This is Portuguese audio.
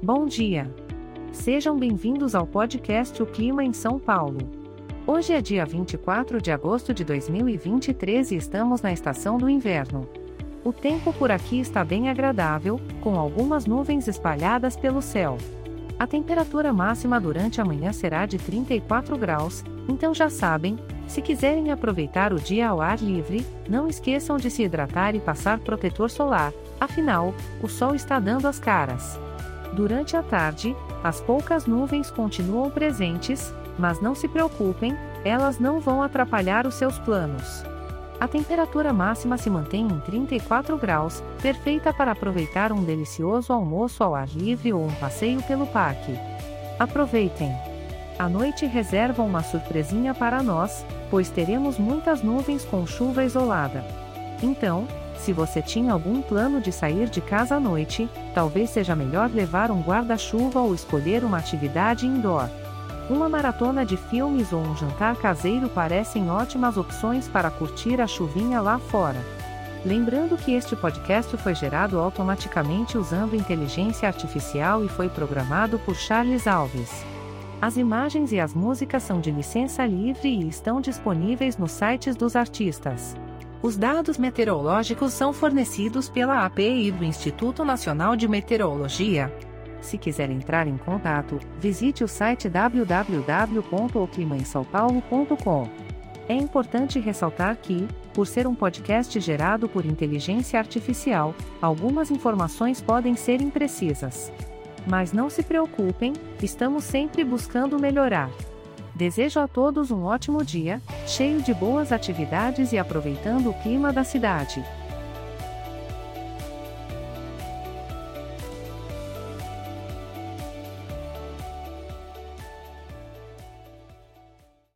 Bom dia. Sejam bem-vindos ao podcast O Clima em São Paulo. Hoje é dia 24 de agosto de 2023 e estamos na estação do inverno. O tempo por aqui está bem agradável, com algumas nuvens espalhadas pelo céu. A temperatura máxima durante a manhã será de 34 graus, então já sabem, se quiserem aproveitar o dia ao ar livre, não esqueçam de se hidratar e passar protetor solar, afinal, o sol está dando as caras. Durante a tarde, as poucas nuvens continuam presentes, mas não se preocupem, elas não vão atrapalhar os seus planos. A temperatura máxima se mantém em 34 graus, perfeita para aproveitar um delicioso almoço ao ar livre ou um passeio pelo parque. Aproveitem! A noite reserva uma surpresinha para nós, pois teremos muitas nuvens com chuva isolada. Então, se você tinha algum plano de sair de casa à noite, talvez seja melhor levar um guarda-chuva ou escolher uma atividade indoor. Uma maratona de filmes ou um jantar caseiro parecem ótimas opções para curtir a chuvinha lá fora. Lembrando que este podcast foi gerado automaticamente usando inteligência artificial e foi programado por Charles Alves. As imagens e as músicas são de licença livre e estão disponíveis nos sites dos artistas. Os dados meteorológicos são fornecidos pela API do Instituto Nacional de Meteorologia. Se quiser entrar em contato, visite o site www.oclimaemsaopaulo.com. É importante ressaltar que, por ser um podcast gerado por inteligência artificial, algumas informações podem ser imprecisas. Mas não se preocupem, estamos sempre buscando melhorar. Desejo a todos um ótimo dia, cheio de boas atividades e aproveitando o clima da cidade.